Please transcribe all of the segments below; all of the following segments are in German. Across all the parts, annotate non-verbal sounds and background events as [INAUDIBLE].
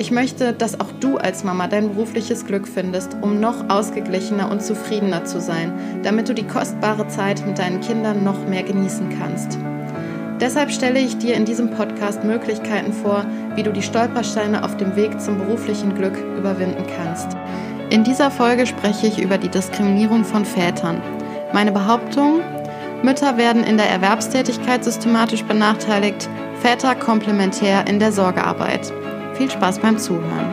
Ich möchte, dass auch du als Mama dein berufliches Glück findest, um noch ausgeglichener und zufriedener zu sein, damit du die kostbare Zeit mit deinen Kindern noch mehr genießen kannst. Deshalb stelle ich dir in diesem Podcast Möglichkeiten vor, wie du die Stolpersteine auf dem Weg zum beruflichen Glück überwinden kannst. In dieser Folge spreche ich über die Diskriminierung von Vätern. Meine Behauptung, Mütter werden in der Erwerbstätigkeit systematisch benachteiligt, Väter komplementär in der Sorgearbeit. Viel Spaß beim Zuhören.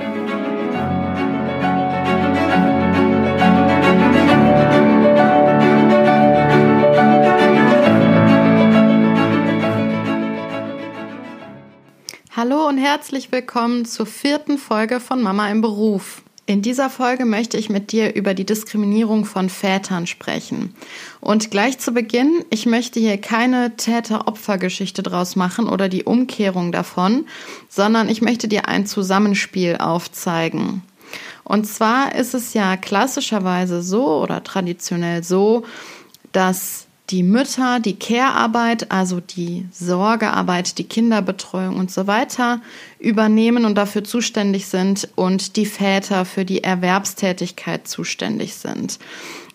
Hallo und herzlich willkommen zur vierten Folge von Mama im Beruf. In dieser Folge möchte ich mit dir über die Diskriminierung von Vätern sprechen. Und gleich zu Beginn, ich möchte hier keine Täter-Opfer-Geschichte draus machen oder die Umkehrung davon, sondern ich möchte dir ein Zusammenspiel aufzeigen. Und zwar ist es ja klassischerweise so oder traditionell so, dass die Mütter die Care-Arbeit, also die Sorgearbeit, die Kinderbetreuung und so weiter übernehmen und dafür zuständig sind und die Väter für die Erwerbstätigkeit zuständig sind.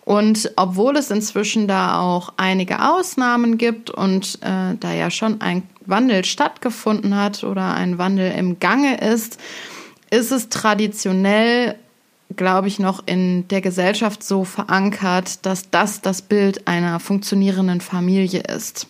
Und obwohl es inzwischen da auch einige Ausnahmen gibt und äh, da ja schon ein Wandel stattgefunden hat oder ein Wandel im Gange ist, ist es traditionell glaube ich, noch in der Gesellschaft so verankert, dass das das Bild einer funktionierenden Familie ist.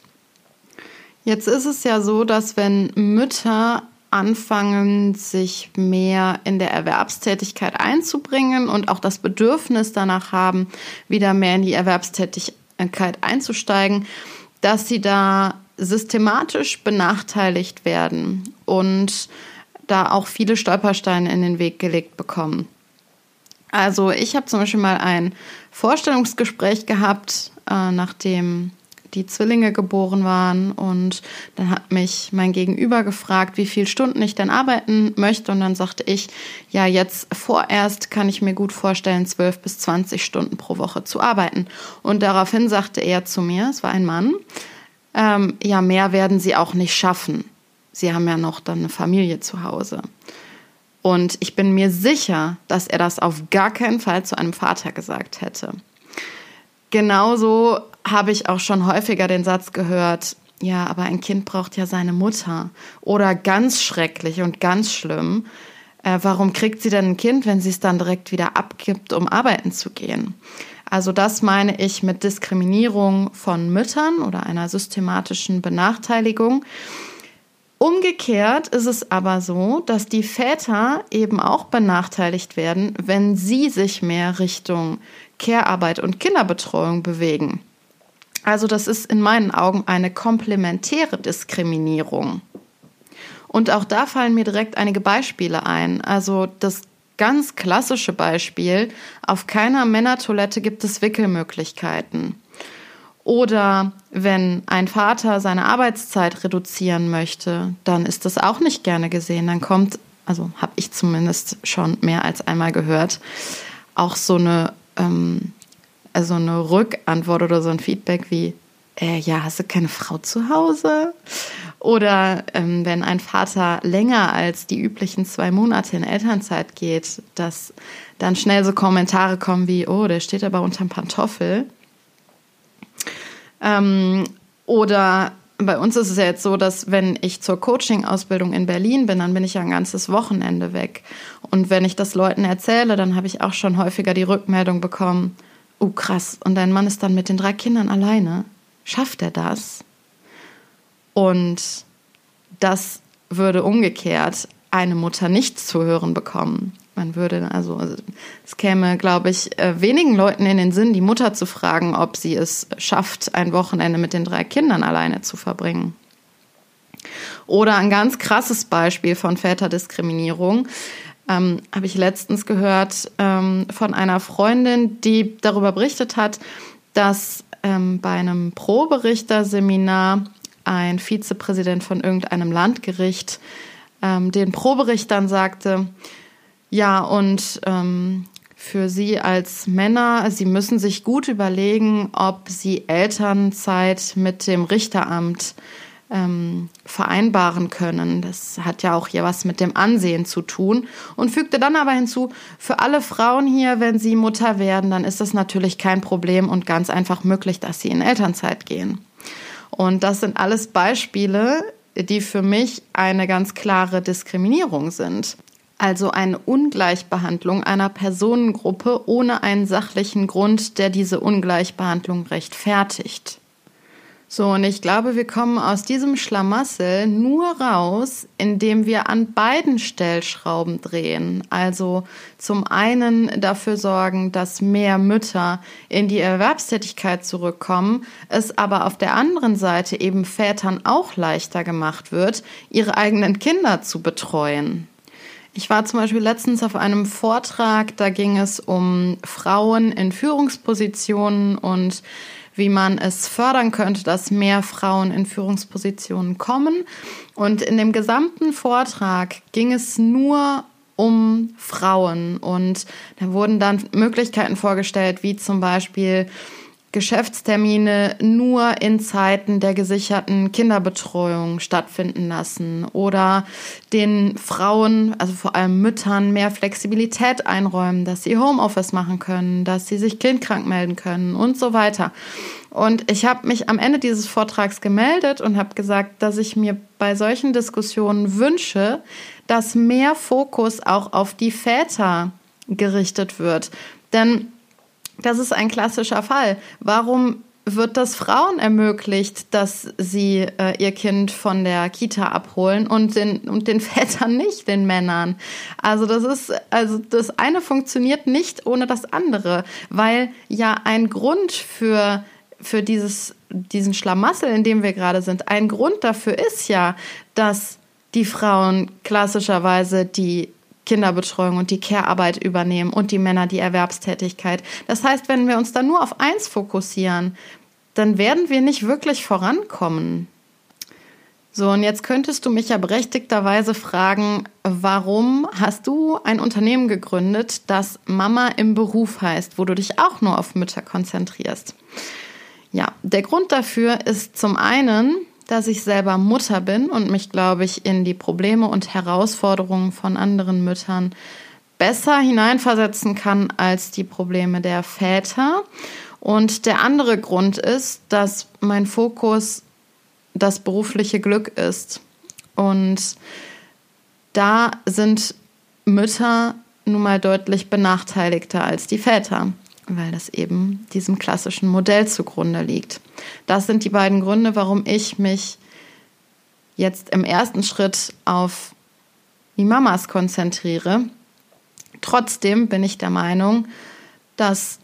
Jetzt ist es ja so, dass wenn Mütter anfangen, sich mehr in der Erwerbstätigkeit einzubringen und auch das Bedürfnis danach haben, wieder mehr in die Erwerbstätigkeit einzusteigen, dass sie da systematisch benachteiligt werden und da auch viele Stolpersteine in den Weg gelegt bekommen. Also ich habe zum Beispiel mal ein Vorstellungsgespräch gehabt, äh, nachdem die Zwillinge geboren waren und dann hat mich mein Gegenüber gefragt, wie viele Stunden ich denn arbeiten möchte und dann sagte ich, ja, jetzt vorerst kann ich mir gut vorstellen, 12 bis 20 Stunden pro Woche zu arbeiten. Und daraufhin sagte er zu mir, es war ein Mann, ähm, ja, mehr werden Sie auch nicht schaffen. Sie haben ja noch dann eine Familie zu Hause. Und ich bin mir sicher, dass er das auf gar keinen Fall zu einem Vater gesagt hätte. Genauso habe ich auch schon häufiger den Satz gehört, ja, aber ein Kind braucht ja seine Mutter. Oder ganz schrecklich und ganz schlimm, äh, warum kriegt sie denn ein Kind, wenn sie es dann direkt wieder abgibt, um arbeiten zu gehen? Also das meine ich mit Diskriminierung von Müttern oder einer systematischen Benachteiligung. Umgekehrt ist es aber so, dass die Väter eben auch benachteiligt werden, wenn sie sich mehr Richtung Care-Arbeit und Kinderbetreuung bewegen. Also das ist in meinen Augen eine komplementäre Diskriminierung. Und auch da fallen mir direkt einige Beispiele ein. Also das ganz klassische Beispiel, auf keiner Männertoilette gibt es Wickelmöglichkeiten. Oder wenn ein Vater seine Arbeitszeit reduzieren möchte, dann ist das auch nicht gerne gesehen. Dann kommt, also habe ich zumindest schon mehr als einmal gehört, auch so eine, ähm, also eine Rückantwort oder so ein Feedback wie, äh, ja, hast du keine Frau zu Hause? Oder ähm, wenn ein Vater länger als die üblichen zwei Monate in Elternzeit geht, dass dann schnell so Kommentare kommen wie, oh, der steht aber unterm Pantoffel. Ähm, oder bei uns ist es ja jetzt so, dass wenn ich zur Coaching-Ausbildung in Berlin bin, dann bin ich ja ein ganzes Wochenende weg. Und wenn ich das Leuten erzähle, dann habe ich auch schon häufiger die Rückmeldung bekommen, oh krass, und dein Mann ist dann mit den drei Kindern alleine. Schafft er das? Und das würde umgekehrt eine Mutter nicht zu hören bekommen. Man würde also, also es käme, glaube ich, äh, wenigen Leuten in den Sinn, die Mutter zu fragen, ob sie es schafft, ein Wochenende mit den drei Kindern alleine zu verbringen. Oder ein ganz krasses Beispiel von Väterdiskriminierung ähm, habe ich letztens gehört ähm, von einer Freundin, die darüber berichtet hat, dass ähm, bei einem Proberichter-Seminar ein Vizepräsident von irgendeinem Landgericht ähm, den Proberichtern sagte, ja, und ähm, für Sie als Männer, Sie müssen sich gut überlegen, ob Sie Elternzeit mit dem Richteramt ähm, vereinbaren können. Das hat ja auch hier was mit dem Ansehen zu tun. Und fügte dann aber hinzu, für alle Frauen hier, wenn sie Mutter werden, dann ist das natürlich kein Problem und ganz einfach möglich, dass sie in Elternzeit gehen. Und das sind alles Beispiele, die für mich eine ganz klare Diskriminierung sind. Also eine Ungleichbehandlung einer Personengruppe ohne einen sachlichen Grund, der diese Ungleichbehandlung rechtfertigt. So, und ich glaube, wir kommen aus diesem Schlamassel nur raus, indem wir an beiden Stellschrauben drehen. Also zum einen dafür sorgen, dass mehr Mütter in die Erwerbstätigkeit zurückkommen, es aber auf der anderen Seite eben Vätern auch leichter gemacht wird, ihre eigenen Kinder zu betreuen. Ich war zum Beispiel letztens auf einem Vortrag, da ging es um Frauen in Führungspositionen und wie man es fördern könnte, dass mehr Frauen in Führungspositionen kommen. Und in dem gesamten Vortrag ging es nur um Frauen und da wurden dann Möglichkeiten vorgestellt, wie zum Beispiel Geschäftstermine nur in Zeiten der gesicherten Kinderbetreuung stattfinden lassen oder den Frauen, also vor allem Müttern, mehr Flexibilität einräumen, dass sie Homeoffice machen können, dass sie sich kindkrank melden können und so weiter. Und ich habe mich am Ende dieses Vortrags gemeldet und habe gesagt, dass ich mir bei solchen Diskussionen wünsche, dass mehr Fokus auch auf die Väter gerichtet wird. Denn das ist ein klassischer Fall. Warum wird das Frauen ermöglicht, dass sie äh, ihr Kind von der Kita abholen und den, und den [LAUGHS] Vätern nicht, den Männern. Also das ist, also das eine funktioniert nicht ohne das andere, weil ja ein Grund für, für dieses, diesen Schlamassel, in dem wir gerade sind, ein Grund dafür ist ja, dass die Frauen klassischerweise die Kinderbetreuung und die Care-Arbeit übernehmen und die Männer die Erwerbstätigkeit. Das heißt, wenn wir uns da nur auf eins fokussieren, dann werden wir nicht wirklich vorankommen. So, und jetzt könntest du mich ja berechtigterweise fragen, warum hast du ein Unternehmen gegründet, das Mama im Beruf heißt, wo du dich auch nur auf Mütter konzentrierst? Ja, der Grund dafür ist zum einen, dass ich selber Mutter bin und mich, glaube ich, in die Probleme und Herausforderungen von anderen Müttern besser hineinversetzen kann als die Probleme der Väter. Und der andere Grund ist, dass mein Fokus das berufliche Glück ist. Und da sind Mütter nun mal deutlich benachteiligter als die Väter weil das eben diesem klassischen Modell zugrunde liegt. Das sind die beiden Gründe, warum ich mich jetzt im ersten Schritt auf die Mamas konzentriere. Trotzdem bin ich der Meinung, dass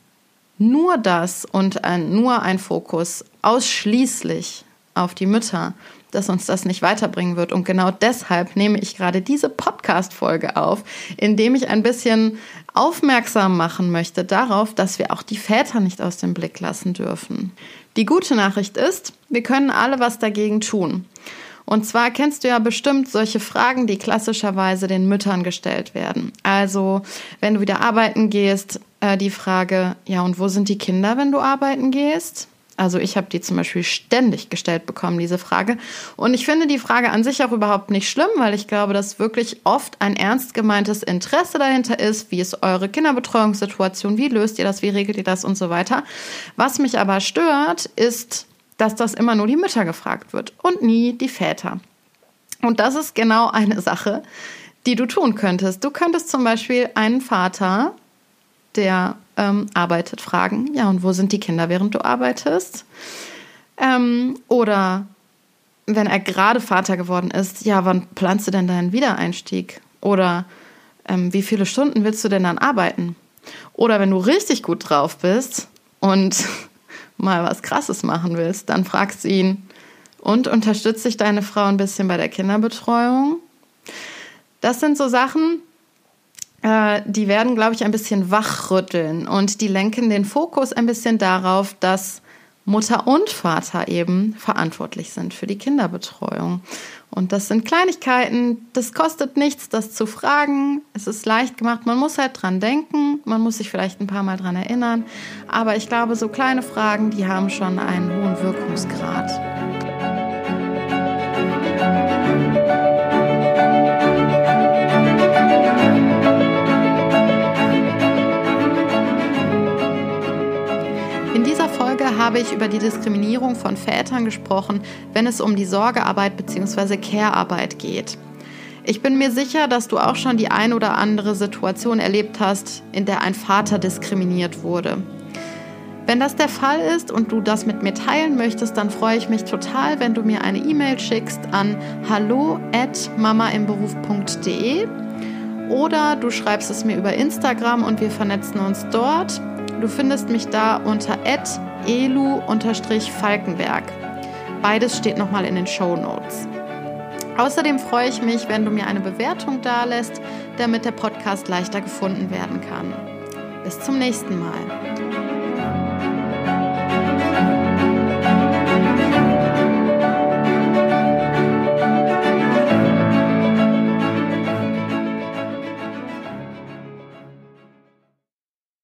nur das und ein, nur ein Fokus ausschließlich auf die Mütter dass uns das nicht weiterbringen wird. Und genau deshalb nehme ich gerade diese Podcast-Folge auf, indem ich ein bisschen aufmerksam machen möchte darauf, dass wir auch die Väter nicht aus dem Blick lassen dürfen. Die gute Nachricht ist, wir können alle was dagegen tun. Und zwar kennst du ja bestimmt solche Fragen, die klassischerweise den Müttern gestellt werden. Also, wenn du wieder arbeiten gehst, äh, die Frage, ja, und wo sind die Kinder, wenn du arbeiten gehst? Also ich habe die zum Beispiel ständig gestellt bekommen, diese Frage. Und ich finde die Frage an sich auch überhaupt nicht schlimm, weil ich glaube, dass wirklich oft ein ernst gemeintes Interesse dahinter ist. Wie ist eure Kinderbetreuungssituation? Wie löst ihr das? Wie regelt ihr das? Und so weiter. Was mich aber stört, ist, dass das immer nur die Mütter gefragt wird und nie die Väter. Und das ist genau eine Sache, die du tun könntest. Du könntest zum Beispiel einen Vater der ähm, arbeitet, fragen, ja, und wo sind die Kinder, während du arbeitest? Ähm, oder wenn er gerade Vater geworden ist, ja, wann planst du denn deinen Wiedereinstieg? Oder ähm, wie viele Stunden willst du denn dann arbeiten? Oder wenn du richtig gut drauf bist und [LAUGHS] mal was Krasses machen willst, dann fragst du ihn, und unterstützt sich deine Frau ein bisschen bei der Kinderbetreuung? Das sind so Sachen, die werden, glaube ich, ein bisschen wachrütteln und die lenken den Fokus ein bisschen darauf, dass Mutter und Vater eben verantwortlich sind für die Kinderbetreuung. Und das sind Kleinigkeiten, das kostet nichts, das zu fragen. Es ist leicht gemacht, man muss halt dran denken, man muss sich vielleicht ein paar Mal dran erinnern. Aber ich glaube, so kleine Fragen, die haben schon einen hohen Wirkungsgrad. Habe ich über die Diskriminierung von Vätern gesprochen, wenn es um die Sorgearbeit bzw. Care-Arbeit geht. Ich bin mir sicher, dass du auch schon die ein oder andere Situation erlebt hast, in der ein Vater diskriminiert wurde. Wenn das der Fall ist und du das mit mir teilen möchtest, dann freue ich mich total, wenn du mir eine E-Mail schickst an hallo@mamaimberuf.de oder du schreibst es mir über Instagram und wir vernetzen uns dort. Du findest mich da unter elu-falkenberg. Beides steht nochmal in den Show Notes. Außerdem freue ich mich, wenn du mir eine Bewertung dalässt, damit der Podcast leichter gefunden werden kann. Bis zum nächsten Mal.